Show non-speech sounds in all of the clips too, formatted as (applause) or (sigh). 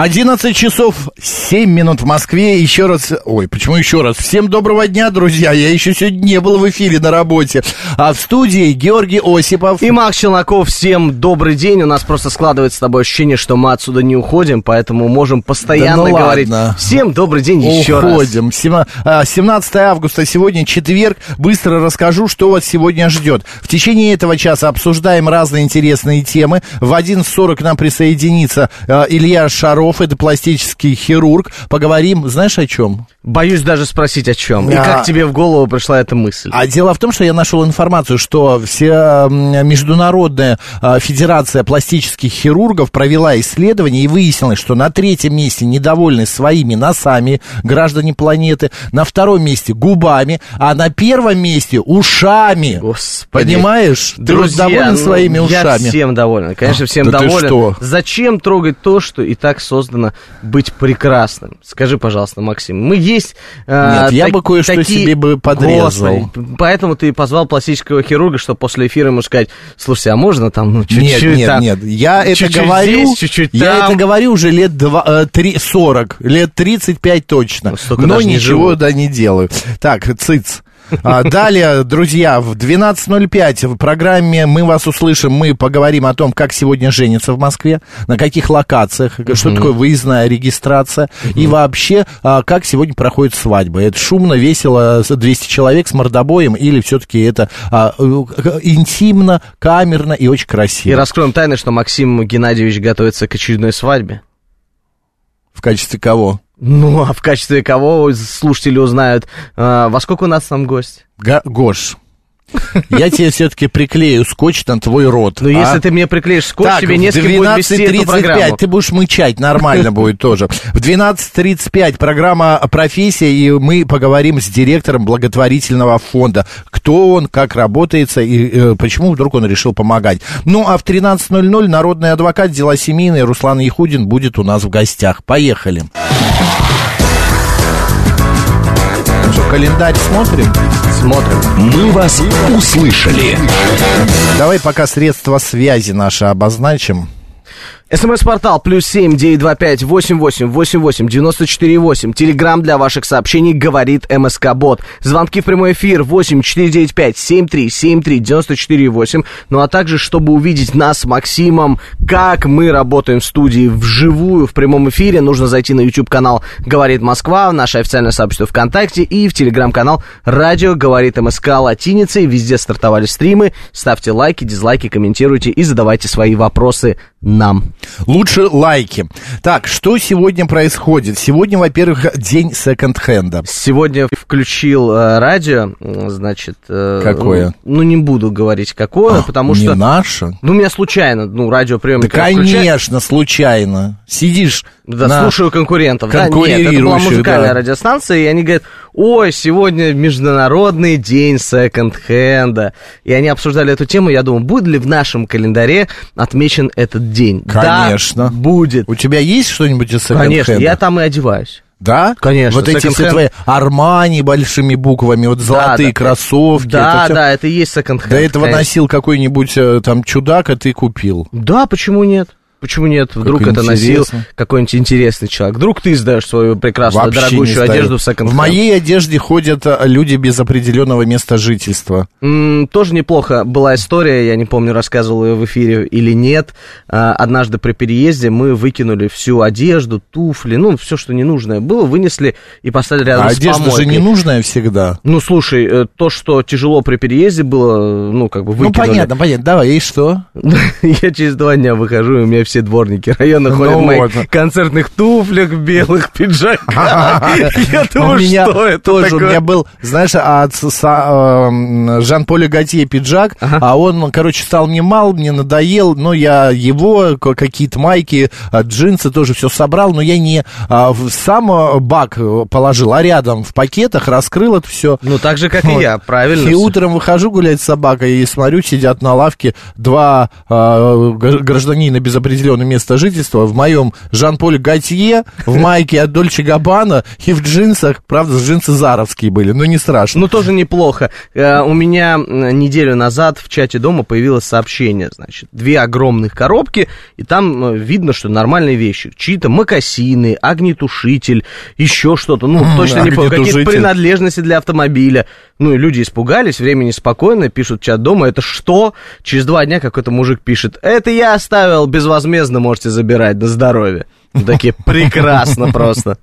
11 часов 7 минут в Москве. Еще раз, ой, почему еще раз? Всем доброго дня, друзья. Я еще сегодня не был в эфире на работе. А в студии Георгий Осипов. И Макс Челноков, всем добрый день. У нас просто складывается с тобой ощущение, что мы отсюда не уходим, поэтому можем постоянно Да ну говорить. ладно. Всем добрый день еще раз. Уходим. Сема- а, 17 августа, сегодня четверг. Быстро расскажу, что вас сегодня ждет. В течение этого часа обсуждаем разные интересные темы. В 11.40 к нам присоединится а, Илья Шаров, это пластический хирург. Поговорим, знаешь, о чем? Боюсь даже спросить о чем. И А. как тебе в голову пришла эта мысль? А дело в том, что я нашел информацию, что вся м, международная а, федерация пластических хирургов провела исследование и выяснилось, что на третьем месте недовольны своими носами граждане планеты, на втором месте губами, а на первом месте ушами. Господи. Понимаешь? Ты Друзья, доволен ну, своими Я ушами? всем доволен. Конечно, А, всем да ты доволен. что? Зачем трогать то, что и так создано быть прекрасным? Скажи, пожалуйста, Максим. Мы есть... а, Нет, я так- бы кое-что такие- себе бы подрезал. Господи, поэтому ты позвал пластического хирурга, чтобы после эфира ему сказать, слушайте, а можно там, ну, чуть-чуть Нет, нет, там, нет. Я это чуть-чуть говорю. здесь, чуть-чуть я там». это говорю уже лет два, э, три- 40, лет 35 точно. Ну, столько Но ничего да не делаю. Так, цыц. А, далее, друзья, в 12.05 в программе «Мы вас услышим», мы поговорим о том, как сегодня женятся в Москве, на каких локациях, что такое выездная регистрация, и вообще, а, как сегодня проходит свадьба. Это шумно, весело, с 200 человек с мордобоем, или все-таки это а, э, интимно, камерно и очень И красиво. раскроем тайны, что Максим Геннадьевич готовится к очередной свадьбе. В качестве кого? Ну, а в качестве кого слушатели узнают, а, во сколько у нас там гость? Га- Гош, я тебе все-таки приклею скотч на твой рот. Ну, а? если ты мне приклеишь скотч, Так, тебе не с в кем будет вести эту 12.35 программу. ты будешь мычать, нормально будет тоже. В 12.35 программа «Профессия», и мы поговорим с директором благотворительного фонда. Кто он, как работается и э, почему вдруг он решил помогать. Ну, а в 13.00 народный адвокат, дела семейные, Руслан Яхудин будет у нас в гостях. Поехали. Что, календарь смотрим? Смотрим. «Мы вас услышали». Давай пока средства связи наши обозначим. СМС-портал плюс семь девять два пять восемь восемь восемь восемь девяносто четыре восемь. Телеграмм для ваших сообщений говорит МСК Бот. Звонки в прямой эфир восемь четыре девять пять семь три семь три девяносто четыре восемь. Ну а также, чтобы увидеть нас с Максимом, как мы работаем в студии вживую в прямом эфире, нужно зайти на YouTube канал Говорит Москва, наше официальное сообщество ВКонтакте и в Телеграм-канал Радио Говорит МСК латиницей. Везде стартовали стримы. Ставьте лайки, дизлайки, комментируйте и задавайте свои вопросы нам. Лучше лайки. Так, что сегодня происходит? Сегодня, во-первых, день секонд-хенда. Сегодня включил э, радио, значит... э, Какое? Ну, не буду говорить какое, потому Не что... наше? Ну, у меня случайно, ну, Да, радиоприемник включаю. конечно, случайно. Сидишь Да, на- слушаю конкурентов. Да, нет, это была музыкальная да. радиостанция, и они говорят, ой, сегодня международный день секонд-хенда. И они обсуждали эту тему, я думаю, будет ли в нашем календаре отмечен этот день? Конечно. Да, будет. У тебя есть что-нибудь из секонд-хенда? Конечно, я там и одеваюсь. Да? Конечно, Вот эти все твои Армани большими буквами, вот золотые да. кроссовки. Да, это всё- да, это и есть секонд-хенд. До этого конечно. носил какой-нибудь э, там чудак, а ты купил. Да, почему нет? Почему нет? Вдруг это носил какой-нибудь интересный человек. Вдруг ты сдаешь свою прекрасную, Вообще дорогущую одежду в секонд В моей одежде ходят э, люди без определенного места жительства. М, Тоже неплохо была история, я не помню, рассказывал ее в эфире или нет. А, Однажды при переезде мы выкинули всю одежду, туфли, ну, все, что ненужное было, вынесли и поставили рядом А с одежда же помойкой. не нужная всегда. Ну, слушай, э, то, что тяжело при переезде было, ну, как бы Ну, выкинули. понятно, понятно. Давай, и что? (laughs) Я через два дня выхожу, и у меня все дворники района ходят в моих концертных туфлях, белых пиджаках. (laughs) Я думаю, что это тоже, у меня был, знаешь, от а, эм, Жан-Поля Готье пиджак, а он, короче, стал мне мал, мне надоел, но я его, какие-то майки, а, джинсы тоже все собрал, но я не а, в сам а, бак э, положил, а рядом в пакетах раскрыл это все. Ну, так же, как и я, правильно. И утром выхожу гулять с собакой и смотрю, сидят на лавке два г- гражданина без определенного места жительства в моем Жан-Поле Готье, в майке от Дольче Габбана и в джинсах, правда, джинсы заровские были, но не страшно. Ну, тоже неплохо. Э, У меня неделю назад в чате дома появилось сообщение, значит, две огромных коробки, и там э, видно, что нормальные вещи. Чьи-то макасины, огнетушитель, еще что-то, ну, точно не помню, какие-то принадлежности для автомобиля. Ну, и люди испугались, время неспокойно, пишут в чат дома, это что? Через два дня какой-то мужик пишет, это я оставил, безвозмездно можете забирать, на здоровье. Ну, Такие, прекрасно просто.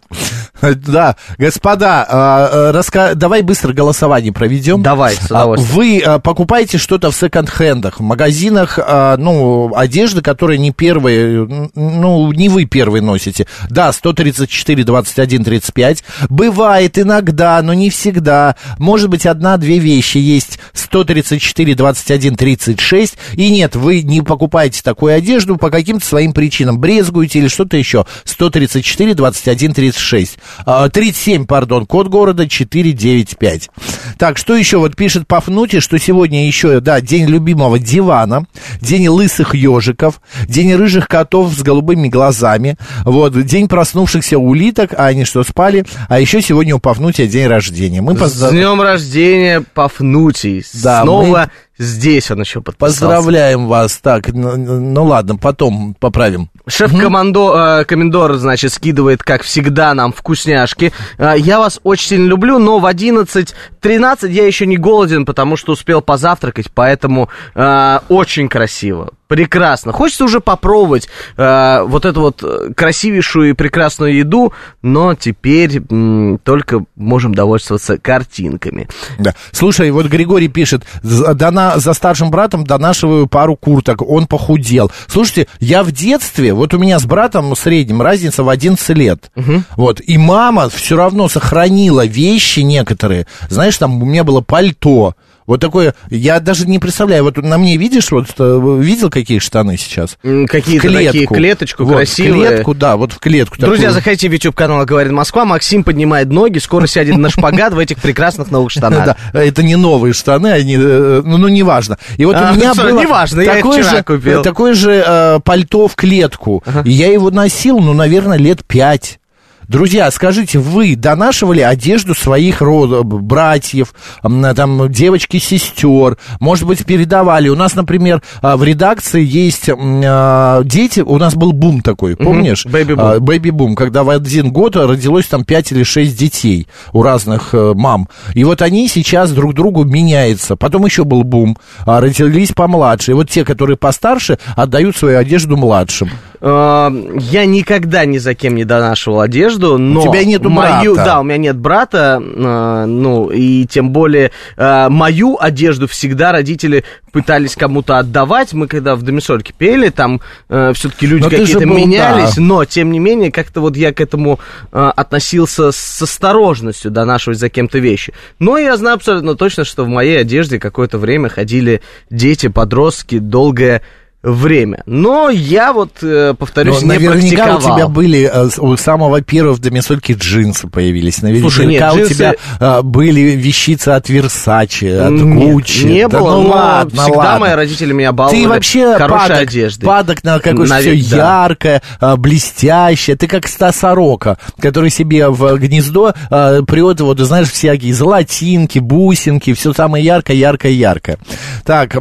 (laughs) Да, господа, а, а, раска- давай быстро голосование проведем. Давай, с А. Вы а, покупаете что-то в секонд-хендах, в магазинах, а, ну, одежды, которая не первые, ну, не вы первые носите. Да, 134, 21, 35. Бывает иногда, но не всегда. Может быть, одна-две вещи есть 134, 21, 36. И нет, вы не покупаете такую одежду по каким-то своим причинам. Брезгуете или что-то еще. 134, 21, 36. А, 37, пардон, код города 495. Так, что еще? Вот пишет Пафнутий, что сегодня еще, да, день любимого дивана, день лысых ежиков, день рыжих котов с голубыми глазами, вот, день проснувшихся улиток, а они что, спали? А еще сегодня у Пафнутия день рождения. Мы С позда- днем рождения, Пафнутий. Да, Снова здесь он еще подписался. Поздравляем вас. Так, ну, ну ладно, потом поправим. Шеф-командор, комендор, значит, скидывает, как всегда, нам вкусняшки. А, Я вас очень сильно люблю, но в 11.13 я еще не голоден, потому что успел позавтракать, поэтому а, очень красиво. Прекрасно. Хочется уже попробовать а, вот эту вот э, красивейшую и прекрасную еду, но теперь м, только можем довольствоваться картинками. Да. Слушай, вот Григорий пишет, за, дона- за старшим братом донашиваю пару курток, он похудел. Слушайте, я в детстве, вот у меня с братом средним разница в 11 лет. Вот, и мама все равно сохранила вещи некоторые. Знаешь, там у меня было пальто. Вот такое, я даже не представляю, вот на мне видишь, вот э, видел какие штаны сейчас? Какие-то В такие клеточку вот, красивые. В клетку, да, вот в клетку. Друзья, такую. заходите в YouTube канал «Говорит Москва». Максим поднимает ноги, скоро сядет на шпагат в этих прекрасных новых штанах. Да, это не новые штаны, они, э, ну, ну, неважно. И вот А, у меня что, было неважно, такое же, купил. такое же э, пальто в клетку. И я его носил, ну, наверное, лет пять. Друзья, скажите, вы донашивали одежду своих род, братьев, там, девочки, сестер, может быть, передавали? У нас, например, а, в редакции есть а, дети, у нас был бум такой, помнишь? бэби-бум. А, бэби-бум, когда в один год родилось там 5 или 6 детей у разных э, мам. И вот они сейчас друг другу меняются. Потом еще был бум, а, родились помладше. И вот те, которые постарше, отдают свою одежду младшим. Э, Я никогда ни за кем не донашивал одежду, но... тебя нету мою, брата. Да, у меня нет брата, э, ну, и тем более э, мою одежду всегда родители пытались кому-то отдавать. Мы когда в Домисольке пели, там все-таки люди какие-то менялись, да. но, тем не менее, как-то вот я к этому э, относился с осторожностью, донашивать за кем-то вещи. Но я знаю абсолютно точно, что в моей одежде какое-то время ходили дети, подростки, долгое время. Но я вот, э, повторюсь, Но не наверняка практиковал. у тебя были, э, у самого первого в Домисольке джинсы появились. Наверняка Слушай, нет, у джинсы- тебя э, были вещицы от Версачи, от Гуччи. Не Да было, ну но ладно, всегда ладно. мои родители меня баловали Ты вообще хорошей падок, одеждой. падок на какое-то все да. яркое, блестящее. Ты как ста сорока, который себе в гнездо прет, вот, знаешь, всякие золотинки, бусинки, все самое яркое, яркое, яркое. Так,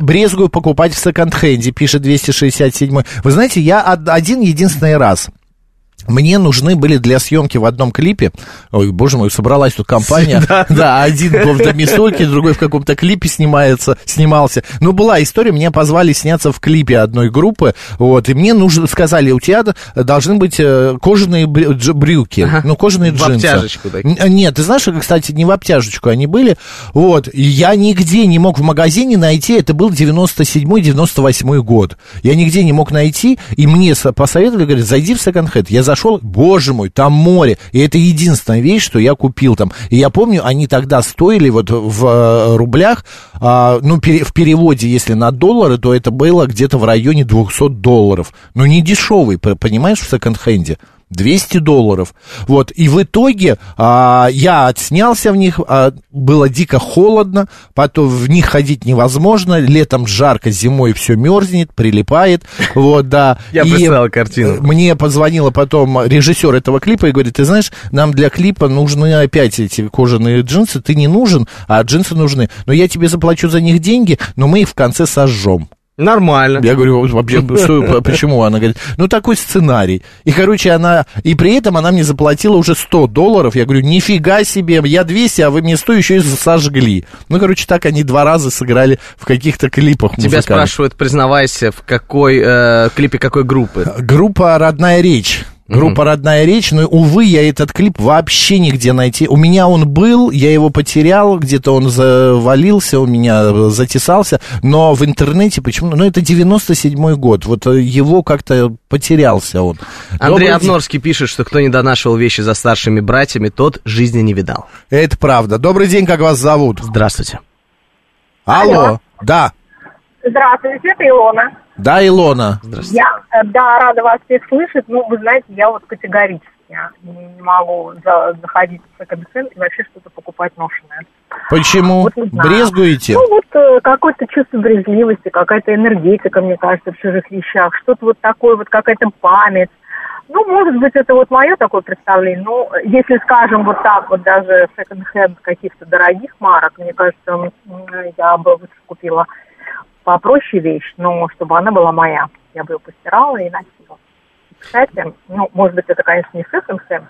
брезгую покупать в секонд-хенде, пишет 267 Вы знаете, я од- один единственный раз мне нужны были для съемки в одном клипе, ой, боже мой, собралась тут компания, (laughs) да, один был в Домисольке, другой в каком-то клипе снимается, снимался. Ну, была история, меня позвали сняться в клипе одной группы, вот, и мне нужно, сказали, у тебя должны быть э, кожаные брюки, ну, кожаные В джинсы. обтяжечку такие. Нет, ты знаешь, кстати, не в обтяжечку они были, вот, я нигде не мог в магазине найти, это был 97-98 год, я нигде не мог найти, и мне со- посоветовали, говорят, зайди в секонд-хенд, я зашел, боже мой, там море, и это единственная вещь, что я купил там, и я помню, они тогда стоили вот в э, рублях, а, ну, в переводе, если на доллары, то это было где-то в районе 200 долларов, ну, не дешевый, понимаешь, в секонд-хенде. 200 долларов. Вот, и в итоге а, я отснялся в них, а, было дико холодно, потом в них ходить невозможно, летом жарко, зимой все мерзнет, прилипает, вот, да. (laughs) Я представил картину. Мне позвонила потом режиссер этого клипа и говорит, ты знаешь, нам для клипа нужны опять эти кожаные джинсы, ты не нужен, а джинсы нужны. Но я тебе заплачу за них деньги, но мы их в конце сожжем. Нормально. Я говорю, вообще, что, почему? Она говорит, ну, такой сценарий. И, короче, она, и при этом она мне заплатила уже 100 долларов. Я говорю, нифига себе, я 200, а вы мне 100 еще и сожгли. Ну, короче, так они два раза сыграли в каких-то клипах Тебя музыкальных. спрашивают, признавайся, в какой э, клипе какой группы. Группа «Родная речь». Группа «Родная речь», но, увы, я этот клип вообще нигде найти. У меня он был, я его потерял, где-то он завалился, у меня затесался, но в интернете почему? Ну, это 97-й год, вот э, его как-то потерялся он. Андрей Добрый день. Обнорский пишет, что кто не донашивал вещи за старшими братьями, тот жизни не видал. Это правда. Добрый день, как вас зовут? Здравствуйте. Алло. Алло. Да. Здравствуйте, это Илона. Да, Илона. Я, э, да, рада вас всех слышать. Ну, вы знаете, я вот категорически не могу за- заходить в секонд-хенд и вообще что-то покупать ношеное. Почему? Вот. Брезгуете? Ну, вот э, какое-то чувство брезгливости, какая-то энергетика, мне кажется, в чужих вещах. Что-то вот такое, вот какая-то память. Ну, может быть, это вот мое такое представление. Ну, если, скажем, вот так вот даже секонд-хенд каких-то дорогих марок, мне кажется, я бы вот купила попроще вещь, но чтобы она была моя. Я бы ее постирала и носила. Кстати, ну, может быть, это, конечно, не секонд-хенд.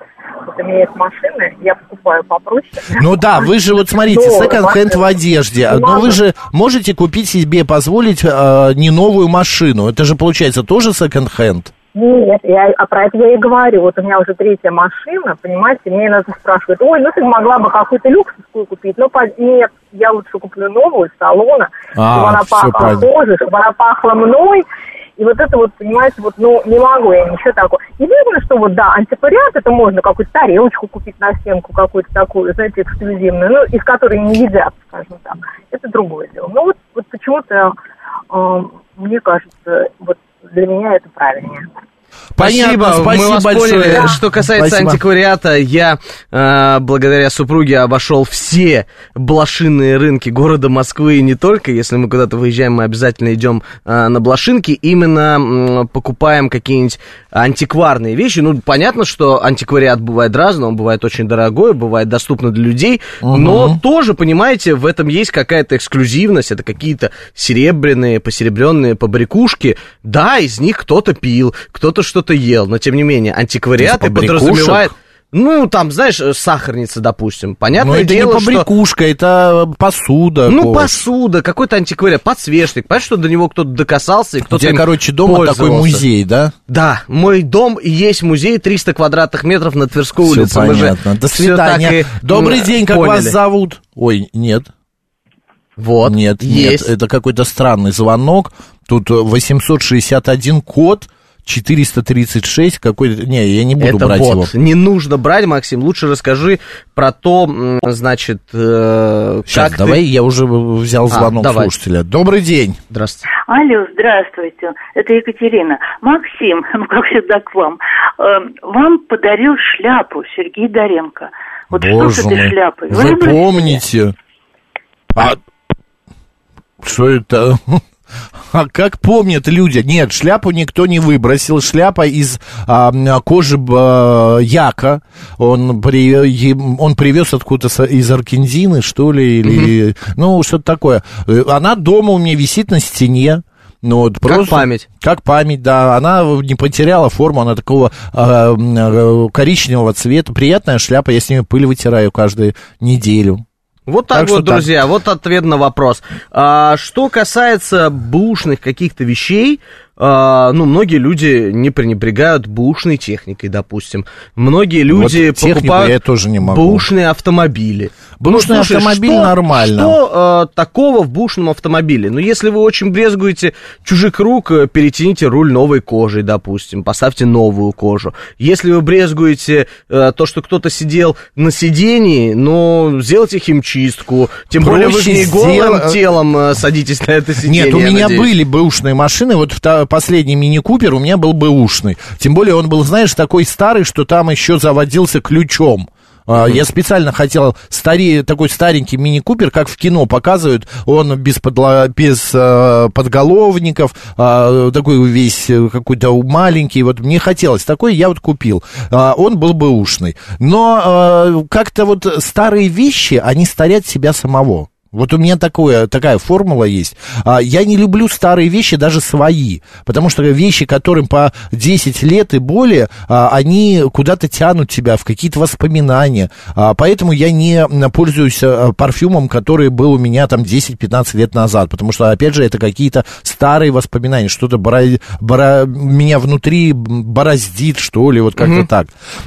Вот у меня есть машины, я покупаю попроще. Ну да, вы же вот смотрите, секонд-хенд в одежде, но вы же можете купить себе, позволить э, не новую машину. Это же получается тоже секонд-хенд. Нет, я, а про это я и говорю. Вот у меня уже третья машина, понимаете, мне иногда спрашивают, ой, ну ты могла бы какую-то люксовскую купить. Но по- нет, я лучше куплю новую из салона, А, чтобы она пахла кожей, чтобы она пахла мной. И вот это вот, понимаете, вот, ну, не могу я ничего такого. Единственное, что вот, да, антиквариат, это можно какую-то тарелочку купить на стенку, какую-то такую, знаете, эксклюзивную, ну, из которой не едят, скажем так. Это другое дело. Ну, вот, вот почему-то, э, мне кажется, вот для меня это правильнее. Понятно, спасибо, мы спасибо вас большое. поняли. Что касается Спасибо. антиквариата, я э, благодаря супруге обошел все блошиные рынки города Москвы и не только. Если мы куда-то выезжаем, мы обязательно идем э, на блошинки. Именно м, покупаем какие-нибудь антикварные вещи. Ну, понятно, что антиквариат бывает разный, он бывает очень дорогой, бывает доступно для людей, но тоже, понимаете, в этом есть какая-то эксклюзивность, это какие-то серебряные, посеребренные побрякушки. Да, из них кто-то пил, кто-то что-то ел, но тем не менее, антиквариат Из и подразумевает... Ну, там, знаешь, сахарница, допустим. Понятное Но это дело, не что... побрякушка, это посуда. Ну, Коль. посуда, какой-то антиквариат, подсвечник. Понимаешь, что до него кто-то докасался, и У кто-то тебя, им короче, дома такой музей, да? Да, мой дом и есть музей 300 квадратных метров на Тверской Все улице. Мы же понятно. До свидания. и, Добрый день, как поняли. вас зовут? Ой, нет. Вот, Нет, есть. нет, это какой-то странный звонок. Тут э, 861 код, 436, какой-то... Не, я не буду это брать его. бот. Не нужно брать, Максим. Лучше расскажи про то, значит, э, Сейчас, как давай, ты... я уже взял А, звонок давай. слушателя. Добрый день. Здравствуйте. Алло, здравствуйте. Это Екатерина. Максим, (laughs) ну, как всегда к вам. Э, Вам подарил шляпу Сергей Доренко. Вот что Боже с этой шляпой? Вы выбросили? помните? А что это? (laughs) А как помнят люди? Нет, шляпу никто не выбросил. Шляпа из а, кожи а, яка. Он, при, он привез откуда-то из Аргентины, что ли, или... Ну, что-то такое. Э, Она дома у меня висит на стене. Ну, вот просто, память. Как память, да. Она не потеряла форму, она такого э, коричневого цвета. Приятная шляпа, я с ними пыль вытираю каждую неделю. Вот так, Так вот, так. друзья, вот ответ на вопрос. А, что касается бушных каких-то вещей, а, ну, многие люди не пренебрегают бушной техникой, допустим. Многие люди Вот покупают я тоже не могу. бушные автомобили. Бушный Ну, слушай, автомобиль что- нормально. Что а, такого в бушном автомобиле? Ну, если вы очень брезгуете чужих рук, э, перетяните руль новой кожей, допустим, поставьте новую кожу. Если вы брезгуете э, то, что кто-то сидел на сидении, ну, сделайте химчистку. Тем более вы Проще не голым сдел- телом э, садитесь на это сиденье. Нет, у меня надеюсь. были бэушные машины. Вот та- последний мини-купер у меня был бэушный. Тем более он был, знаешь, такой старый, что там еще заводился ключом. А, Я специально хотел стари, такой старенький мини-купер, как в кино показывают, он без, подло- без э, подголовников, а, такой весь э, какой-то маленький, вот мне хотелось такой, я вот купил. А, он был бэушный. Но э, как-то вот старые вещи, они старят себя самого. Вот у меня такое, такая формула есть. А, Я не люблю старые вещи, даже свои, потому что вещи, которым по 10 лет и более, а, они куда-то тянут тебя в какие-то воспоминания. А, Поэтому я не пользуюсь а, парфюмом, который был у меня там 10-15 лет назад, потому что, опять же, это какие-то старые воспоминания, что-то бора- бора- меня внутри бороздит, что ли, вот как-то так.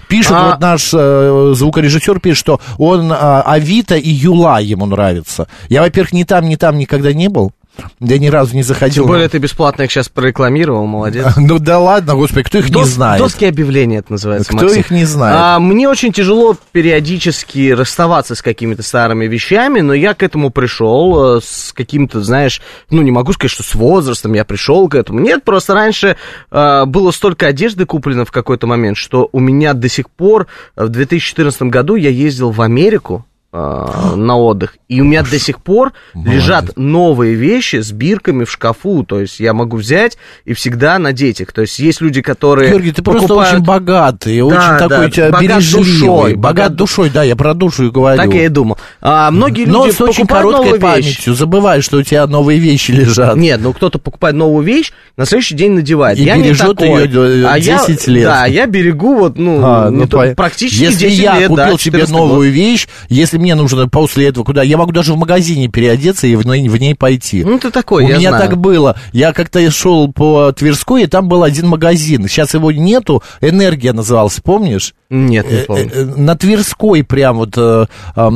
Пишет А- вот наш э, звукорежиссер пишет, что он Авито и Юла ему нравится. Я, во-первых, ни там, ни там никогда не был. Я ни разу не заходил. Тем более ты бесплатно их сейчас прорекламировал, молодец. (laughs) Ну да ладно, господи, кто их не Дос- знает? Доски объявления это называется. Кто Максим. их не знает? А, мне очень тяжело периодически расставаться с какими-то старыми вещами, но я к этому пришел э, с каким-то, знаешь, ну не могу сказать, что с возрастом я пришел к этому. Нет, просто раньше э, было столько одежды куплено в какой-то момент, что у меня до сих пор э, в 2014 году я ездил в Америку э, на отдых, и у меня до сих пор лежат новые вещи с бирками в шкафу, то есть я могу взять и всегда надеть их. То есть есть люди, которые Георгий, ты просто покупают- очень богатый, очень Да, такой да, тебя богат бережливый. душой, богат, душой, да, я про душу и говорю. Так я и думал. А, многие Но люди с очень короткой памятью, забываешь, что у тебя новые вещи лежат. Нет, ну кто-то покупает новую вещь, на следующий день надевает. И я не бережет такой. её, э, А я- 10 лет. Да, я берегу вот, ну, А, не ну, то- по- практически Если 10 я лет, купил да, себе 14 новую год. вещь, если мне нужно после этого куда, я могу даже в магазине переодеться и в, ней- в ней пойти. Ну, ты такой, У я меня знаю. так было. Я как-то шел по Тверской, и там был один магазин. Сейчас его нету. Энергия назывался, помнишь? Нет, не Э, помню. э, На Тверской прям вот, э,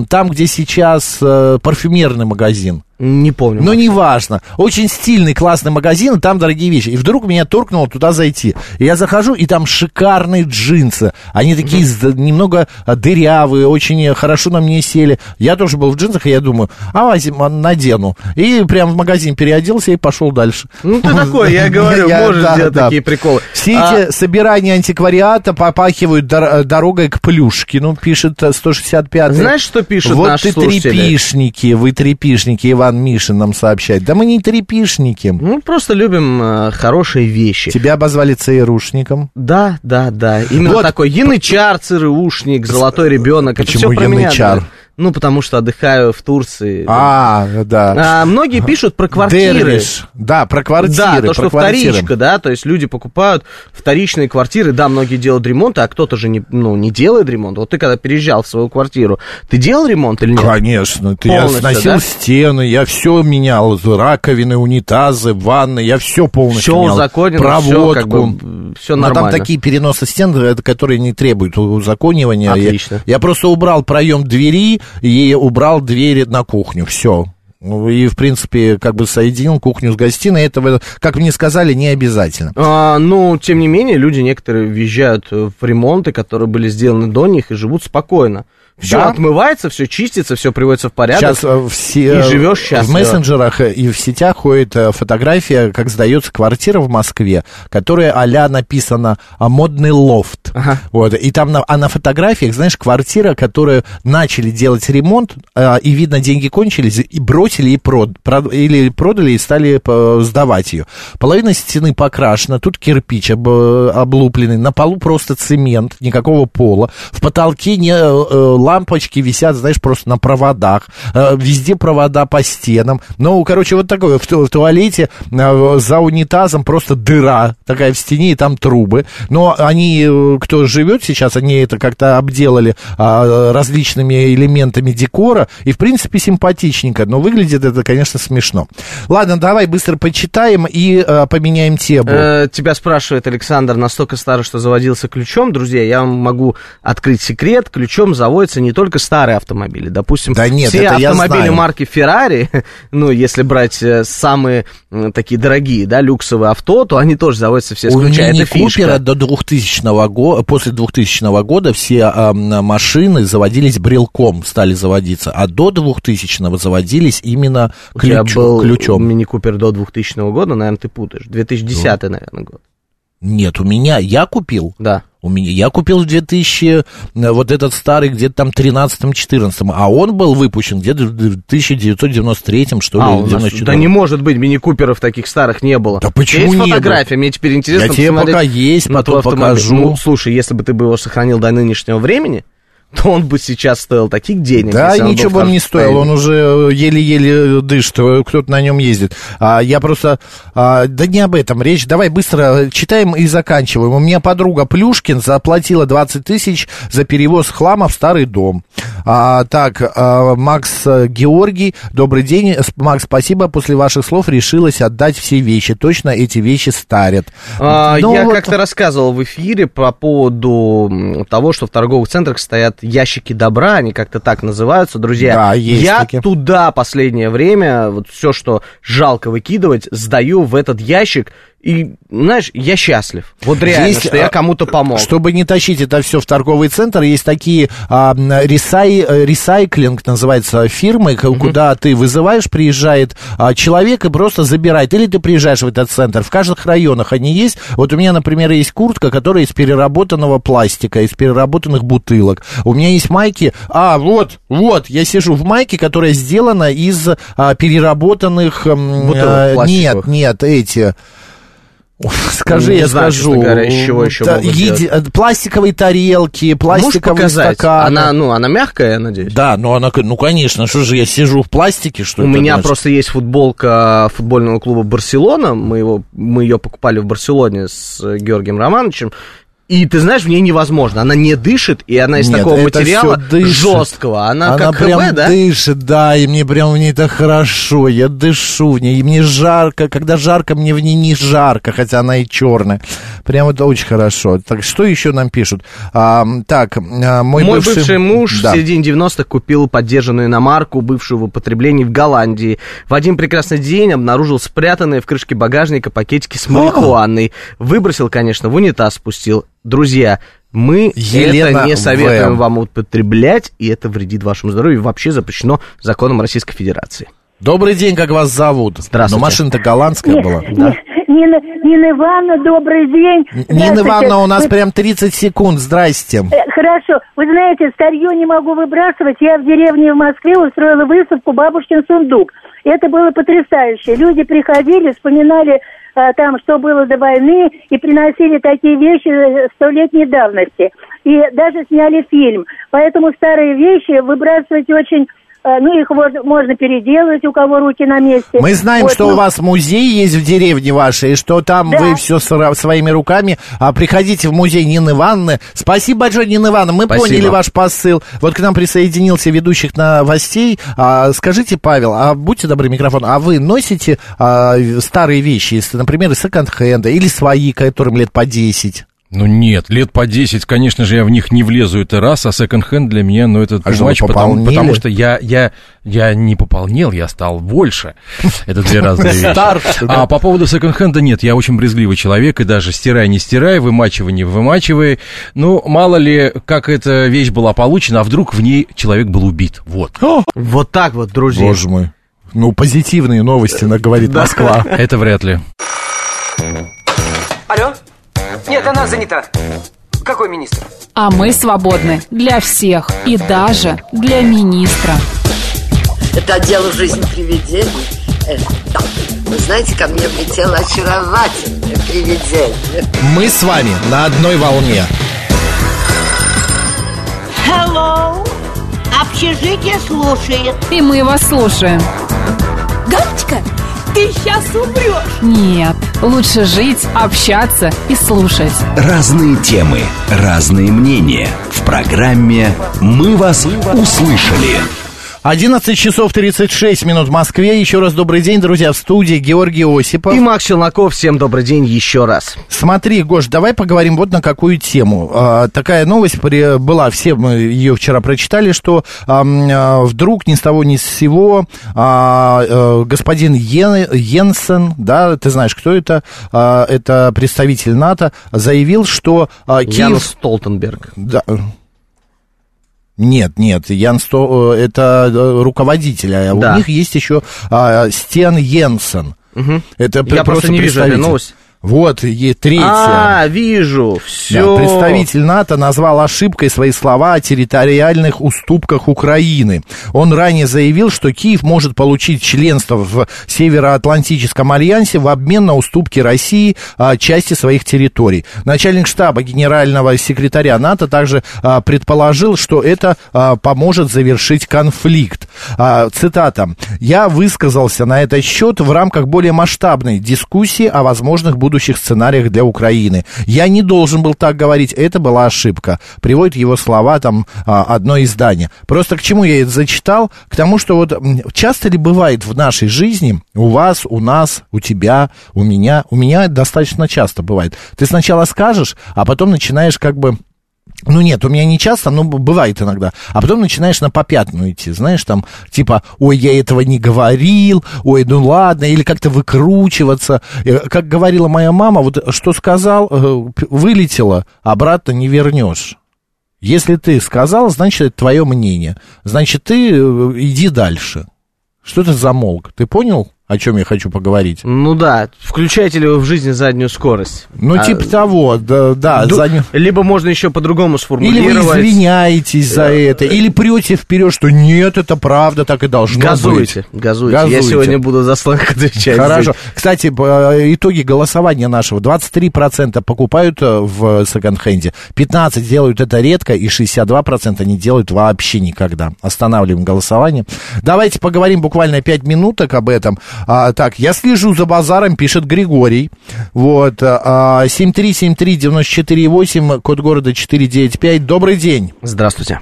там, где сейчас э, парфюмерный магазин. Не помню. Но неважно. Очень стильный, классный магазин, и там дорогие вещи. И вдруг меня торкнуло туда зайти. И я захожу, и там шикарные джинсы. Они такие с- немного а, дырявые, очень э, хорошо на мне сели. Я тоже был в джинсах, и я думаю, а возьму, а, надену. И прям в магазин переоделся и пошел дальше. Ну, ты такой, я (laughs) говорю, можешь делать такие приколы. Все А, эти собирания антиквариата попахивают дор- дорогой к Плюшкину, пишет э, 165 Знаешь, что пишут Вот ты трепишники, вы трепишники, Иван Мишин нам сообщает. Да мы не трепишники. Ну, просто любим э, хорошие вещи. Тебя обозвали ЦРУшником. Да, да, да. Именно Вот. такой янычар, ЦРУшник, золотой ребенок. Это Почему все про меня. янычар? да. Ну, потому что отдыхаю в Турции. А, да. А, многие пишут про квартиры. Дервиш. Да, про квартиры. Да, то, что квартиры. вторичка, да, то есть люди покупают вторичные квартиры, да, многие делают ремонт, а кто-то же не, ну, не делает ремонт. Вот ты когда переезжал в свою квартиру, ты делал ремонт или нет? Конечно, ты, я сносил да? стены, я все менял, раковины, унитазы, ванны, я все полностью Все менял. узаконено, проводку. все как бы, все Но нормально. там такие переносы стен, это, которые не требуют узаконивания. Отлично. Я, я просто убрал проем двери и убрал двери на кухню, все. И, в принципе, как бы соединил кухню с гостиной. Этого, как мне сказали, не обязательно. А, ну, тем не менее, люди некоторые въезжают в ремонты, которые были сделаны до них, и живут спокойно. Все Да? отмывается, все чистится, все приводится в порядок. Сейчас э, все и живешь в счастливо. мессенджерах э, и в сетях ходит э, фотография, как сдается квартира в Москве, которая а написана «модный лофт». Ага. Вот, и там, на, а на фотографиях, знаешь, квартира, которую начали делать ремонт, а, и, видно, деньги кончились, и бросили, и прод, или продали, и стали э, сдавать ее. Половина стены покрашена, тут кирпич об- облупленный, на полу просто цемент, никакого пола, в потолке не э, лампочки висят, знаешь, просто на проводах, э, везде провода по стенам. Ну, короче, вот такое, в, ту- в туалете э, за унитазом просто дыра такая в стене, и там трубы. Но они, э, кто живет сейчас, они это как-то обделали а, различными элементами декора, и, в принципе, симпатичненько, но выглядит это, конечно, смешно. Ладно, давай быстро почитаем и поменяем тему. Тебя спрашивает Александр, настолько старый, что заводился ключом. Друзья, я вам могу открыть секрет. Ключом заводятся не только старые автомобили. Допустим, Да нет, все автомобили марки Ferrari, (laughs) ну, если брать э, самые такие дорогие, да, люксовые авто, то они тоже заводятся все. Мини Это. Купера до 2000 года, после 2000 года все м, машины заводились брелком, стали заводиться, а до 2000 заводились именно ключ- был ключом. Мини Купер до 2000 года, наверное, ты путаешь. 2010, наверное, год. Нет, у меня, я купил. Да. У меня, я купил в 2000, э, вот этот старый, где-то там 13-14, а он был выпущен где-то в 1993, что ли, А, нас- 94. да не может быть, мини-куперов таких старых не было. Да почему Есть не фотография, мне теперь интересно Я тебе пока есть, потом покажу. Ну, слушай, если бы ты бы его сохранил до нынешнего времени, то он бы сейчас стоил таких денег. Да, ничего бы он не стоил, он уже еле-еле дышит, э, кто-то на нем ездит. А, я просто... а, да не об этом речь. Давай быстро читаем и заканчиваем. У меня подруга Плюшкин заплатила 20 тысяч за перевоз хлама в старый дом. А, так, а, Макс э, Георгий, добрый день. Макс, спасибо. После ваших слов решилась отдать все вещи. Точно эти вещи старят. А, Ну, я вот- как-то рассказывал в эфире по поводу того, что в торговых центрах стоят ящики добра, они как-то так называются, друзья. Да, есть я такие. туда последнее время, вот все, что жалко выкидывать, сдаю в этот ящик, и, знаешь, я счастлив. Вот реально, Есть, что я а, кому-то помог. Чтобы не тащить это все в торговый центр, есть такие а, ресай, э, ресайклинг, называется, фирмы, к- куда ты вызываешь, приезжает а, человек и просто забирает. Или ты приезжаешь в этот центр. В каждых районах они есть. Вот у меня, например, есть куртка, которая из переработанного пластика, из переработанных бутылок. У меня есть майки. А, вот, вот, я сижу в майке, которая сделана из а, переработанных... Бутылок а, нет, нет, эти... Скажи, Не я знаю, скажу. честно говоря, из чего еще Та- могут еди- делать. Пластиковые тарелки, Можешь пластиковые показать? стаканы. Она, ну, она мягкая, я надеюсь. Да, но она, ну, конечно, что же я сижу в пластике, что У меня значит? просто есть футболка футбольного клуба Барселона. Мы, его, мы ее покупали в Барселоне с э, Георгием Романовичем. И ты знаешь, в ней невозможно. Она не дышит, и она из Нет, такого материала жесткого. Она, Она как прям ХБ, да? дышит, да, и мне прям в ней так хорошо, я дышу в ней, и мне жарко, когда жарко, мне в ней не жарко, хотя она и черная. Прям это очень хорошо. Так, что еще нам пишут? А, так, а, мой, Мой бывший, муж Да. в середине 90-х купил поддержанную иномарку, бывшую в употреблении в Голландии. В один прекрасный день обнаружил спрятанные в крышке багажника пакетики с (gasps) марихуаной. Выбросил, конечно, в унитаз спустил. Друзья, мы Елена это не советуем В. вам употреблять, и это вредит вашему здоровью, и вообще запрещено законом Российской Федерации. Добрый день, как вас зовут? Здравствуйте. Ну, машина-то голландская Не- была. не- Нина, Нина Ивановна, добрый день. Нина. Ивановна, у нас Вы- прям 30 секунд, здрасте. Э, Хорошо. Вы знаете, старье не могу выбрасывать. Я в деревне в Москве устроила выставку «Бабушкин сундук». Это было потрясающе. Люди приходили, вспоминали там, что было до войны, и приносили такие вещи э, столетней давности. И даже сняли фильм. Поэтому старые вещи выбрасывать очень... э, Ну, их можно, можно переделать, у кого руки на месте. Мы знаем, Вот, что ну, у вас музей есть в деревне вашей, и что там Да. вы все своими руками. А приходите в музей Нины Ивановны. Спасибо большое, Нина Ивановна. Мы Спасибо. поняли ваш посыл. Вот к нам присоединился ведущих новостей. А, скажите, Павел, а будьте добры, микрофон, а вы носите а, старые вещи, если, например, из секонд-хенда или свои, которым лет по 10? Ну нет, лет по 10, конечно же, я в них не влезу, это раз, а секонд-хенд для меня, ну, это А матч, потому, потому что я, я, я не пополнел, я стал больше. Это две разные вещи. Старше, да? А по поводу секонд-хенда нет, я очень брезгливый человек, и даже стирай, не стирай, вымачивай, не вымачивай. Ну, мало ли, как эта вещь была получена, а вдруг в ней человек был убит. Вот. Вот так вот, друзья. Боже мой. Ну, позитивные новости, говорит Москва. Это вряд ли. Алло? Нет, она занята. Какой министр? А мы свободны для всех и даже для министра. Это отдел жизнь привидений. Э, да. Вы знаете, ко мне влетело очаровательное привидение. Мы с вами на одной волне. Hello, Общежитие слушает. И мы вас слушаем. Галочка, ты сейчас умрешь. Нет, лучше жить, общаться и слушать. Разные темы, разные мнения. В программе «Мы вас услышали». 11 часов 36 минут в Москве. Еще раз добрый день, друзья, в студии Георгий Осипов. И Макс Челноков, всем добрый день еще раз. Смотри, Гош, давай поговорим вот на какую тему. А, такая новость при, была, все мы ее вчера прочитали, что а, вдруг ни с того ни с сего а, а, господин Йен, Йенсен, да, ты знаешь, кто это, а, это представитель НАТО, заявил, что а, Киев... Янус Столтенберг. Да, нет, нет, Ян Сто, э, это э, руководитель, а Да. у них есть еще а, Стен Йенсен. Мгм. Это Я просто не вижу эту новость. Вот, и третья. А, вижу, Да, все. представитель НАТО назвал ошибкой свои слова о территориальных уступках Украины. Он ранее заявил, что Киев может получить членство в Североатлантическом альянсе в обмен на уступки России а, части своих территорий. Начальник штаба генерального секретаря НАТО также а, предположил, что это а, поможет завершить конфликт. А, цитата. «Я высказался на этот счет в рамках более масштабной дискуссии о возможных будущих сценариях для Украины. Я не должен был так говорить, это была ошибка». Приводит его слова там а, одно издание. Просто к чему я это зачитал? К тому, что вот часто ли бывает в нашей жизни, у вас, у нас, у тебя, у меня, у меня достаточно часто бывает. Ты сначала скажешь, а потом начинаешь как бы ну нет, у меня не часто, но бывает иногда. А потом начинаешь на попятную идти, знаешь, там, типа, ой, я этого не говорил, ой, ну ладно, или как-то выкручиваться. Э, Как говорила моя мама, вот что сказал, э, вылетело, обратно не вернешь. Если ты сказал, значит, это твое мнение. Значит, ты э, иди дальше. Что ты замолк? Ты понял, о чем я хочу поговорить? Ну да, включаете ли вы в жизни заднюю скорость? Ну, А, типа того, да, да, ду- заднюю- Либо можно еще по-другому Или сформулировать. вы извиняетесь за это, или прете вперед, что нет, это правда, так и должно Газуйте, быть. газуйте. Я Газуйте. сегодня буду за сленг отвечать. Хорошо. Кстати, э, итоги голосования нашего. 23% покупают э, в секонд-хенде, 15% делают это редко, и 62% не делают вообще никогда. Останавливаем голосование. Давайте поговорим буквально 5 минуток об этом. А, так, я слежу за базаром, пишет Григорий. Вот. А, 7373948, код города 495. Добрый день. Здравствуйте.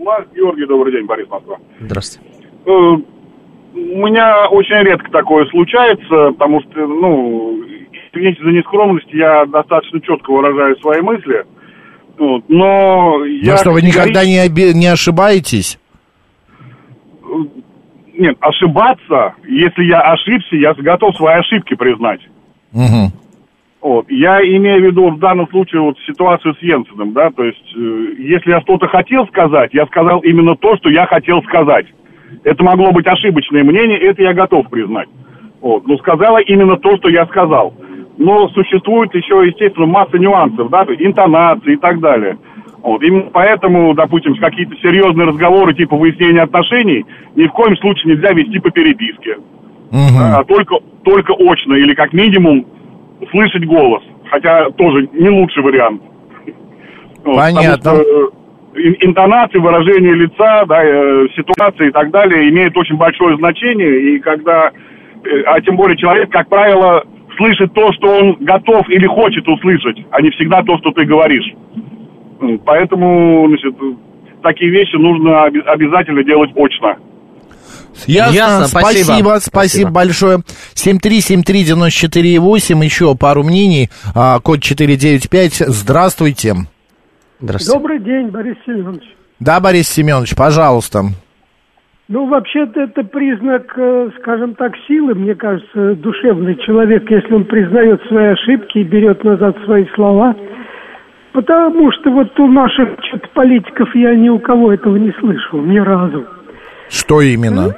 Марк Георгий, добрый день, Борис Москва. Здравствуйте. Э, У меня очень редко такое случается, потому что, ну, извините за нескромность, я достаточно четко выражаю свои мысли. Вот, но я... Ну что, вы никогда не, оби- не ошибаетесь? Нет, ошибаться, если я ошибся, я готов свои ошибки признать. Мгм. Вот. Я имею в виду в данном случае вот ситуацию с Йенсеном, да, то есть, э, если я что-то хотел сказать, я сказал именно то, что я хотел сказать. Это могло быть ошибочное мнение, это я готов признать. Вот. Но сказала именно то, что я сказал. Но существует еще, естественно, масса нюансов, да, то есть интонации и так далее. Вот. Именно поэтому, допустим, какие-то серьезные разговоры типа выяснения отношений ни в коем случае нельзя вести по переписке. Да, а только, только очно или как минимум слышать голос. Хотя тоже не лучший вариант. Вот, Понятно. потому что, э, ин- интонации, выражение лица, да, э, ситуации и так далее имеют очень большое значение. И когда, э, а тем более человек, как правило, слышит то, что он готов или хочет услышать, а не всегда то, что ты говоришь. Поэтому, значит, такие вещи нужно обязательно делать очно. Ясно, Ясно, спасибо, спасибо. спасибо, Спасибо. большое. 7373948, еще пару мнений, а, код 495, здравствуйте. Здравствуйте. Добрый день, Борис Семенович. Да, Борис Семенович, пожалуйста. Ну, вообще-то это признак, э, скажем так, силы, мне кажется, душевный человек, если он признает свои ошибки и берет назад свои слова. Потому что вот у наших политиков я ни у кого этого не слышал, ни разу. Что именно?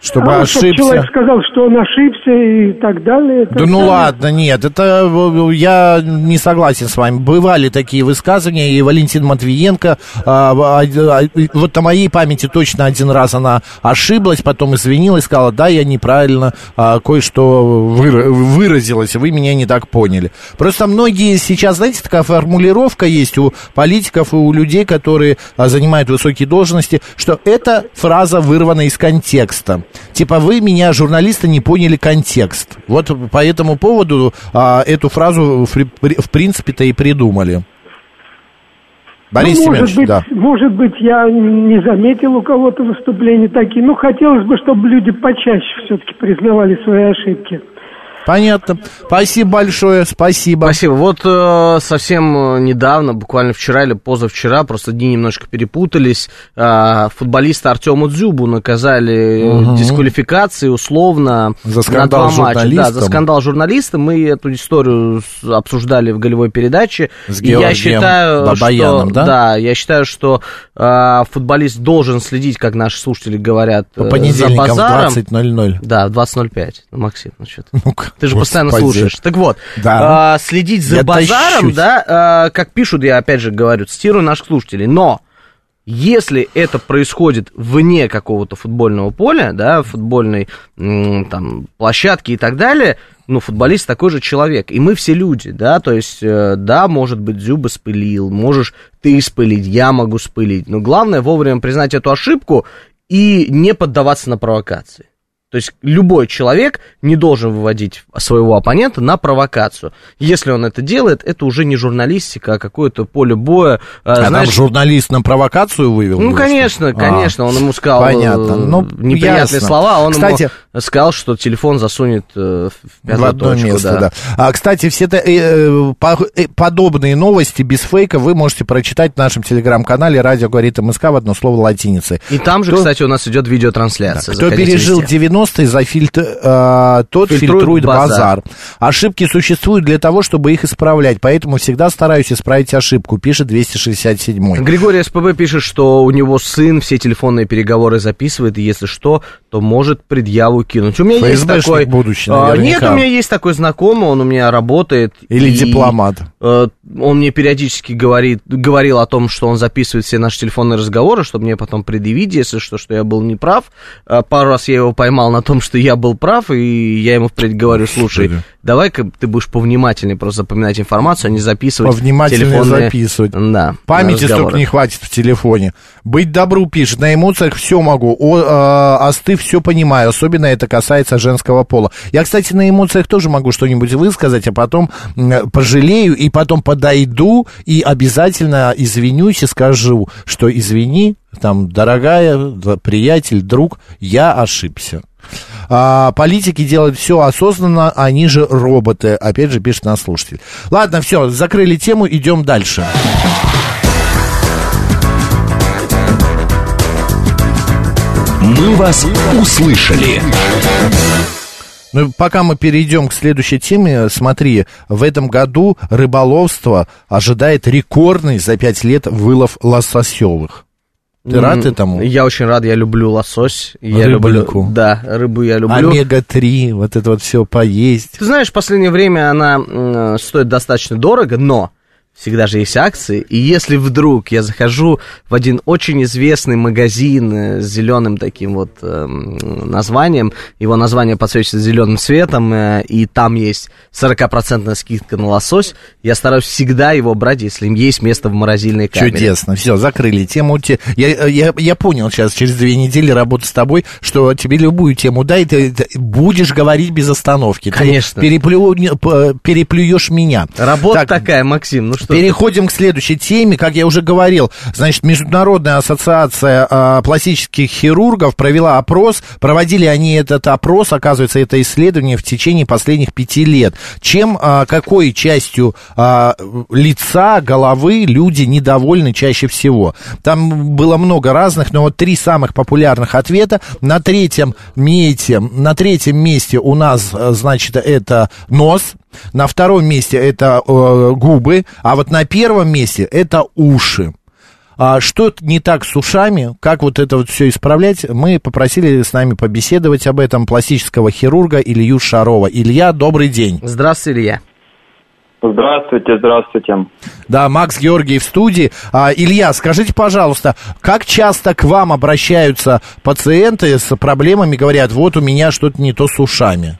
Чтобы А ошибся. человек сказал, что он ошибся и так далее. это Да ну самое. ладно, нет, это я не согласен с вами. Бывали такие высказывания, и Валентин Матвиенко, а, а, а, вот на моей памяти точно один раз она ошиблась, потом извинилась, сказала, да, я неправильно а, кое-что выра- выразилась, вы меня не так поняли. Просто многие сейчас, знаете, такая формулировка есть у политиков и у людей, которые а, занимают высокие должности, что эта фраза вырвана из контекста. Типа вы меня, журналисты, не поняли контекст. Вот по этому поводу а, эту фразу в, в принципе-то и придумали. Борис ну, может быть, да. может быть, я не заметил у кого-то выступления такие. Ну, хотелось бы, чтобы люди почаще все-таки признавали свои ошибки. Понятно. Спасибо большое, спасибо. Спасибо. Вот э, совсем э, недавно, буквально вчера или позавчера, просто дни немножко перепутались, э, футболиста Артема Дзюбу наказали Мгм. дисквалификацией условно За скандал на два матча. Да, за скандал журналиста. Мы эту историю обсуждали в голевой передаче. С И я считаю, Бабаяном, что, да? Да, я считаю, что э, футболист должен следить, как наши слушатели говорят, По э, понедельникам за в базаром. 20.00. Да, в 20.05. Ну, Максим, ну что? Ты же постоянно господи. слушаешь. Так вот, Да. а, следить за Я базаром, тащусь. да, а, как пишут, я опять же говорю, цитирую наших слушателей, но если это происходит вне какого-то футбольного поля, да, футбольной там, площадки и так далее, ну, футболист такой же человек, и мы все люди, да, то есть, э, да, может быть, Зюба спылил, можешь ты спылить, я могу спылить, но главное вовремя признать эту ошибку и не поддаваться на провокации. То есть любой человек не должен выводить своего оппонента на провокацию. Если он это делает, это уже не журналистика, а какое-то поле боя. э, А знаешь, там журналист на провокацию вывел? ну, конечно, конечно, А, он ему сказал Понятно. Ну, неприятные ясно. слова, а он Кстати, ему сказал, что телефон засунет э, в В пятую одно точку, место, да. да. А, кстати, все э, э, по- э, подобные новости без фейка вы можете прочитать в нашем телеграм-канале «Радио говорит МСК» в одно слово латиницей. И там же, Кто- кстати, у нас идет видеотрансляция. Кто Заходите пережил везде. 90-е, за фильтр, э, тот Фильтрует фильтрует, базар. базар. Ошибки существуют для того, чтобы их исправлять, поэтому всегда стараюсь исправить ошибку, пишет 267 Григорий СПБ пишет, что у него сын все телефонные переговоры записывает, и если что, то может предъяву кинуть. У меня есть ФСБшник такой... будущий, А, Нет, наверняка. у меня есть такой знакомый, он у меня работает. Или и, дипломат. э, Он мне периодически говорит, говорил о том, что он записывает все наши телефонные разговоры, чтобы мне потом предъявить, если что, что я был неправ. А, Пару раз я его поймал на том, что я был прав, и я ему впредь говорю, слушай, давай-ка ты будешь повнимательнее просто запоминать информацию, а не записывать Повнимательнее телефонные... записывать. Да, Памяти столько не хватит в телефоне. Быть добру пишет, на эмоциях все могу, о, э, остыв все понимаю, особенно это касается женского пола. Я, кстати, на эмоциях тоже могу что-нибудь высказать, а потом м, пожалею, и потом подойду и обязательно извинюсь и скажу, что извини, там, дорогая, приятель, друг, я ошибся. А, политики делают все осознанно, они же роботы, опять же пишет наш слушатель. Ладно, все, закрыли тему, идем дальше. «Мы вас услышали». Ну, пока мы перейдем к следующей теме, смотри, в этом году рыболовство ожидает рекордный за пять лет вылов лососевых. Ты рад М, этому? Я очень рад, я люблю лосось. Я Рыбульку. люблю, да, рыбу я люблю. Омега-3, вот это вот все поесть. Ты знаешь, в последнее время она э, стоит достаточно дорого, но всегда же есть акции. И если вдруг я захожу в один очень известный магазин э, с зеленым таким вот эм, названием, его название подсвечивается зеленым цветом, э, и там есть 40% скидка на лосось, я стараюсь всегда его брать, если есть место в морозильной камере. Чудесно. Все, закрыли тему. Те- Я, я, я понял сейчас, через две недели работы с тобой, что тебе любую тему дай, ты, ты будешь говорить без остановки. Ты Конечно. переплю- п- переплюешь меня. Работа Так, такая, Максим, ну что ты. Переходим к следующей теме. Как я уже говорил, значит, Международная ассоциация а, пластических хирургов провела опрос. Проводили они этот опрос, оказывается, это исследование в течение последних пяти лет. Чем, а, какой частью а, лица, головы люди недовольны чаще всего? Там было много разных, но вот три самых популярных ответа. На третьем месте, на третьем месте у нас, значит, это нос. На втором месте это э, губы, а вот на первом месте это уши. А что не так с ушами? Как вот это вот все исправлять? Мы попросили с нами побеседовать об этом пластического хирурга Илью Шарова. Илья, добрый день. Здравствуйте, Илья. Здравствуйте, здравствуйте. Да, Макс Георгий в студии. А, Илья, скажите, пожалуйста, как часто к вам обращаются пациенты с проблемами, говорят, вот у меня что-то не то с ушами?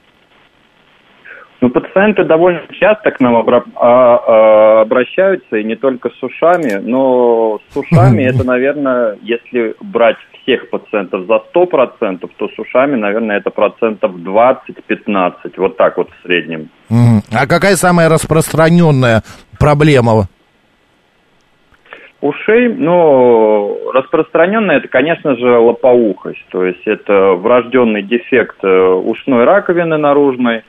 Ну, пациенты довольно часто к нам а- а- обращаются, и не только с ушами, но с ушами (laughs) это, наверное, если брать всех пациентов за 100%, то с ушами, наверное, это процентов 20-15, вот так вот в среднем. А какая самая распространенная проблема? Ушей, ну, распространенно это, конечно же, лопоухость, то есть это врожденный дефект э, ушной раковины наружной,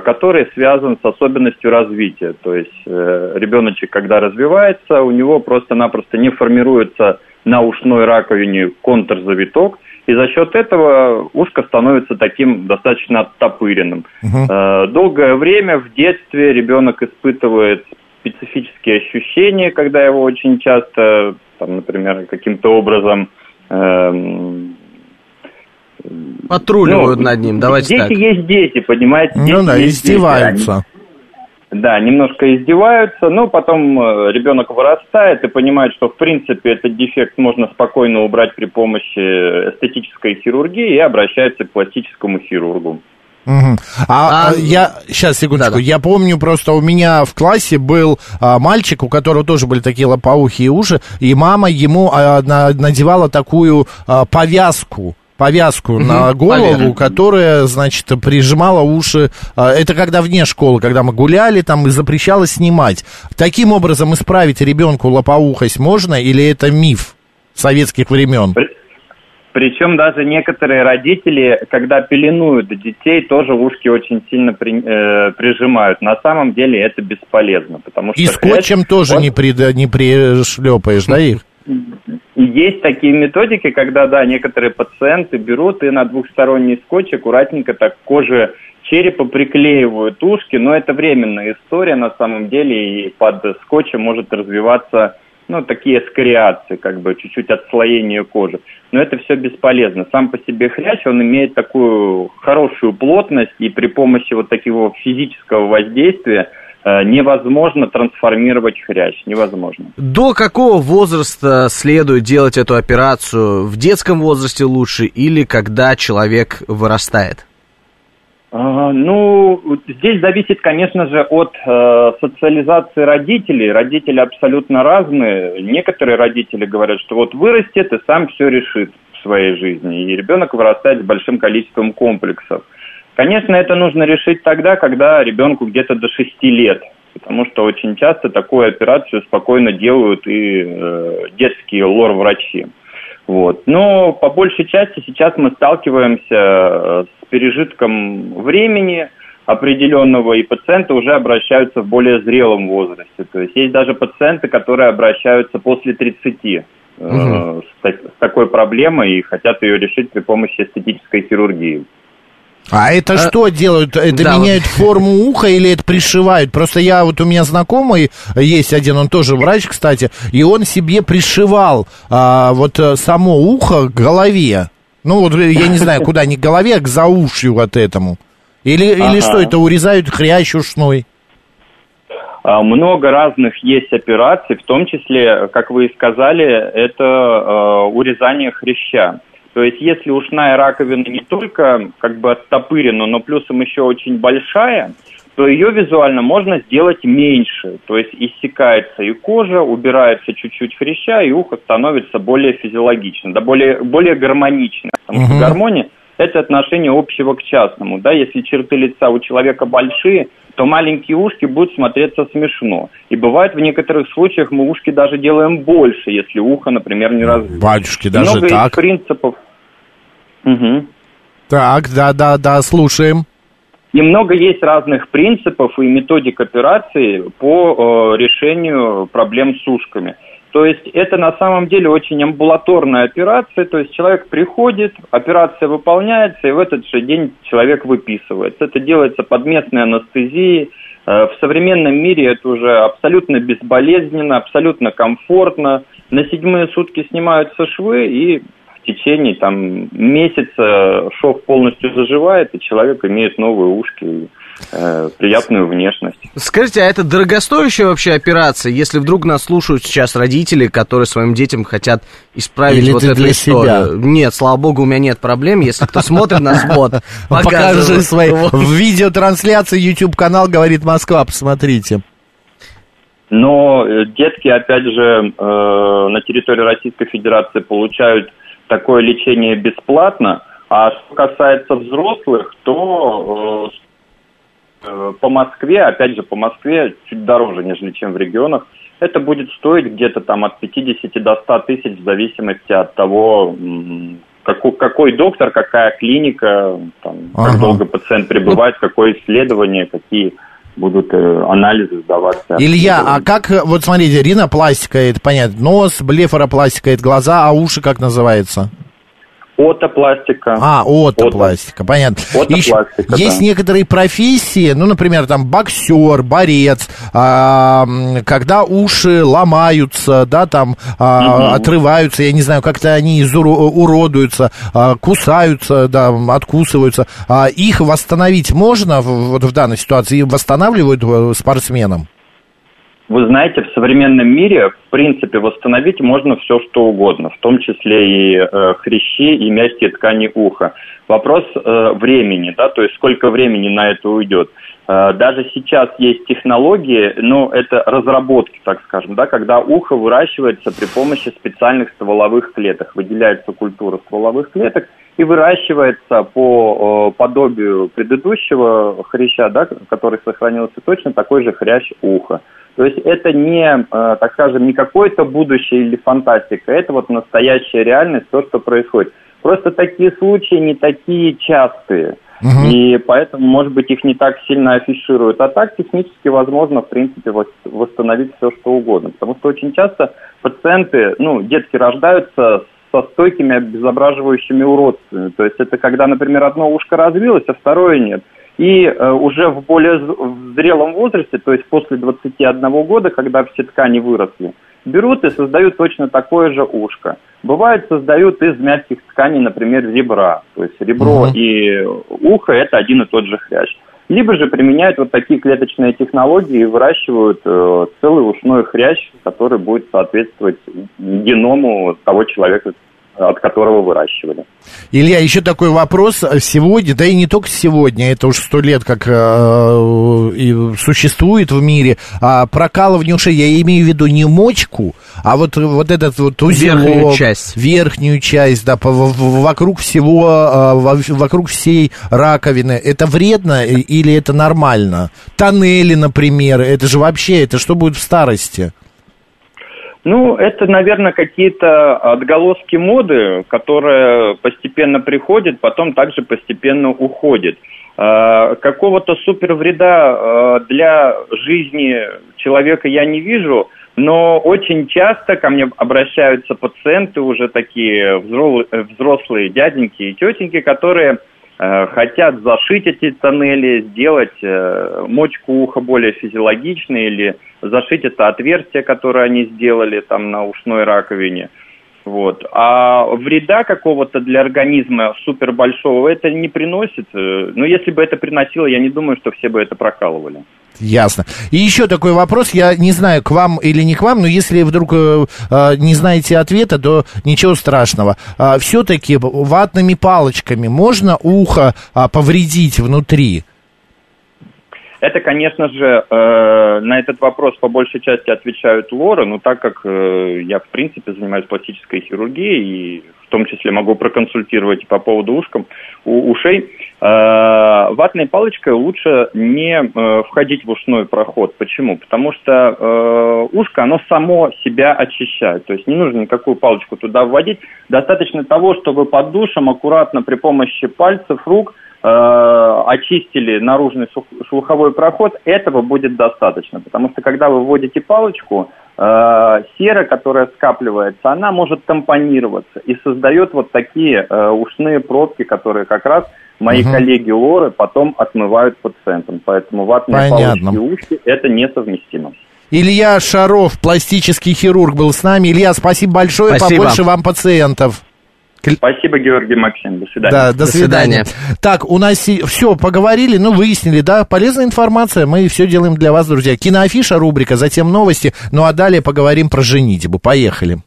который связан с особенностью развития. То есть э, ребеночек, когда развивается, у него просто-напросто не формируется на ушной раковине контрзавиток, и за счет этого ушко становится таким достаточно оттопыренным. Э, Долгое время в детстве ребенок испытывает специфические ощущения, когда его очень часто, там, например, каким-то образом эм, Патрулируют ну, над ним, давайте дети так. есть дети, понимаете? Ну Дети да, есть дети, издеваются. они- да, немножко издеваются, но потом э, ребенок вырастает и понимает, что в принципе этот дефект можно спокойно убрать при помощи эстетической хирургии и обращается к пластическому хирургу. Мгм. А, а, я сейчас секундочку, я помню просто у меня в классе был а, мальчик, у которого тоже были такие лопоухие уши, и мама ему а, на- надевала такую а, повязку. Повязку Мгм, на голову, поверх. которая, значит, прижимала уши. А, Это когда вне школы, когда мы гуляли, там и запрещалось снимать. Таким образом исправить ребенку лопоухость можно или это миф советских времен? Причем даже некоторые родители, когда пеленуют детей, тоже ушки очень сильно при- э, прижимают. На самом деле это бесполезно, потому что И скотчем хрящ- тоже он- не, при, не пришлепаешь, да, их? Есть такие методики, когда, да, некоторые пациенты берут и на двухсторонний скотч аккуратненько так коже черепа приклеивают ушки, но это временная история на самом деле, и под скотчем может развиваться, ну, такие скориации, как бы чуть-чуть отслоение кожи. Но это все бесполезно. Сам по себе хрящ, он имеет такую хорошую плотность, и при помощи вот такого физического воздействия невозможно трансформировать хрящ, невозможно. До какого возраста следует делать эту операцию? В детском возрасте лучше или когда человек вырастает? А, Ну, здесь зависит, конечно же, от э, социализации родителей. Родители абсолютно разные. Некоторые родители говорят, что вот вырастет и сам все решит в своей жизни. И ребенок вырастает с большим количеством комплексов. Конечно, это нужно решить тогда, когда ребенку где-то до 6 лет. Потому что очень часто такую операцию спокойно делают и э, детские лор-врачи. Вот. Но по большей части сейчас мы сталкиваемся э, с пережитком времени определенного, и пациенты уже обращаются в более зрелом возрасте. То есть есть даже пациенты, которые обращаются после 30 э, Мгм. с, с такой проблемой и хотят ее решить при помощи эстетической хирургии. А это что делают? Это да, меняют форму уха или это пришивают? Просто я, вот у меня знакомый есть один, он тоже врач, кстати, и он себе пришивал а, вот э, само ухо к голове. Ну, вот э, я не знаю, куда, не к голове, а к заушью вот этому. Или, или Ага. что, это урезают хрящ ушной? А, Много разных есть операций, в том числе, как вы и сказали, это э, урезание хряща. То есть, если ушная раковина не только как бы оттопырена, но плюсом еще очень большая, то ее визуально можно сделать меньше. То есть иссякается и кожа, убирается чуть-чуть хряща, и ухо становится более физиологичным, да, более, более гармоничным. Потому что Мгм. гармония – это отношение общего к частному. Да? Если черты лица у человека большие, то маленькие ушки будут смотреться смешно. И бывает в некоторых случаях мы ушки даже делаем больше, если ухо, например, не развито. Батюшки, даже Много так? есть принципов. Мгм. Так, да-да-да, слушаем. И много есть разных принципов и методик операции по э, решению проблем с ушками. То есть это на самом деле очень амбулаторная операция, то есть человек приходит, операция выполняется, и в этот же день человек выписывается. Это делается под местной анестезией, Э, В современном мире это уже абсолютно безболезненно, абсолютно комфортно. На седьмые сутки снимаются швы, и течение там, месяца шов полностью заживает, и человек имеет новые ушки и э, приятную внешность. Скажите, а это дорогостоящая вообще операция, если вдруг нас слушают сейчас родители, которые своим детям хотят исправить Или вот эту для историю? себя? Нет, слава богу, у меня нет проблем. Если кто смотрит нас, (laughs) вот, Покажи свои в видеотрансляции YouTube канал говорит Москва, посмотрите. Но э, детки, опять же, э, на территории Российской Федерации получают такое лечение бесплатно, а что касается взрослых, то э, э, по Москве, опять же, по Москве чуть дороже, нежели чем в регионах, это будет стоить где-то там от 50 до 100 тысяч в зависимости от того, какой, какой доктор, какая клиника, там, как Ага. долго пациент пребывает, какое исследование, какие будут э, анализы сдаваться. Илья, а как, э, вот смотрите, ринопластика, это понятно, нос, блефаропластика, это глаза, а уши как называется? Отопластика. А, отопластика, понятно. Отопластика, Еще да. Есть некоторые профессии, ну, например, там боксер, борец, а, когда уши ломаются, да, там а, Мгм. отрываются, я не знаю, как-то они изуро- уродуются, а, кусаются, да, откусываются. А их восстановить можно в- вот в данной ситуации? Восстанавливают э, спортсменам? Вы знаете, в современном мире, в принципе, восстановить можно все, что угодно, в том числе и э, хрящи, и мягкие ткани уха. Вопрос э, времени, да, то есть сколько времени на это уйдет. Э, даже сейчас есть технологии, но это разработки, так скажем, да, когда ухо выращивается при помощи специальных стволовых клеток. Выделяется культура стволовых клеток и выращивается по подобию предыдущего хряща, да, который сохранился точно такой же хрящ уха. То есть это не, э, так скажем, не какое-то будущее или фантастика, это вот настоящая реальность, то, что происходит. Просто такие случаи не такие частые. И поэтому, может быть, их не так сильно афишируют. А так технически возможно, в принципе, вос- восстановить все, что угодно. Потому что очень часто пациенты, ну, детки рождаются со стойкими обезображивающими уродствами. То есть это когда, например, одно ушко развилось, а второе нет. И э, уже в более зрелом возрасте, то есть после 21 года, когда все ткани выросли, берут и создают точно такое же ушко. Бывает, создают из мягких тканей, например, ребра. То есть ребро и ухо – это один и тот же хрящ. Либо же применяют вот такие клеточные технологии и выращивают э, целый ушной хрящ, который будет соответствовать геному того человека, от которого выращивали. Илья, еще такой вопрос. Сегодня, да и не только сегодня, это уже сто лет как э, и существует в мире, а прокалывание ушей, я имею в виду не мочку, а вот, вот этот вот узелок, Верхнюю часть. верхнюю часть, да, по- вокруг всего, э, во- вокруг всей раковины. Это вредно или это нормально? Тоннели, например, это же вообще, это что будет в старости? Ну, это, наверное, какие-то отголоски моды, которые постепенно приходят, потом также постепенно уходят. Э, Какого-то супер вреда э, для жизни человека я не вижу, но очень часто ко мне обращаются пациенты уже такие взро- взрослые дяденьки и тетеньки, которые хотят зашить эти тоннели, сделать э, мочку уха более физиологичной или зашить это отверстие, которое они сделали там на ушной раковине. Вот. А вреда какого-то для организма супер большого это не приносит. Э, Но если бы это приносило, я не думаю, что все бы это прокалывали. Ясно. И еще такой вопрос, я не знаю, к вам или не к вам, но если вдруг э, э, не знаете ответа, то ничего страшного. все-таки ватными палочками можно ухо а, повредить внутри? Это, конечно же, э, на этот вопрос по большей части отвечают лоры, но так как э, я, в принципе, занимаюсь пластической хирургией и в том числе могу проконсультировать по поводу ушкам, у, ушей, э, ватной палочкой лучше не э, входить в ушной проход. Почему? Потому что э, ушко, оно само себя очищает. То есть не нужно никакую палочку туда вводить. Достаточно того, чтобы под душем аккуратно при помощи пальцев, рук очистили наружный слух- слуховой проход, этого будет достаточно. Потому что когда вы вводите палочку, э, сера, которая скапливается, она может тампонироваться и создает вот такие э, ушные пробки, которые как раз Мои Мгм. коллеги лоры потом отмывают пациентам, поэтому ватные Понятно. палочки и уши – это несовместимо. Илья Шаров, пластический хирург, был с нами. Илья, спасибо большое, Спасибо. побольше вам пациентов. Спасибо, Георгий Максим. До свидания. Да, до, свидания. Так, у нас все поговорили, ну, выяснили, да, полезная информация, мы все делаем для вас, друзья. Киноафиша, рубрика, затем новости, ну, а далее поговорим про женитьбу. Поехали.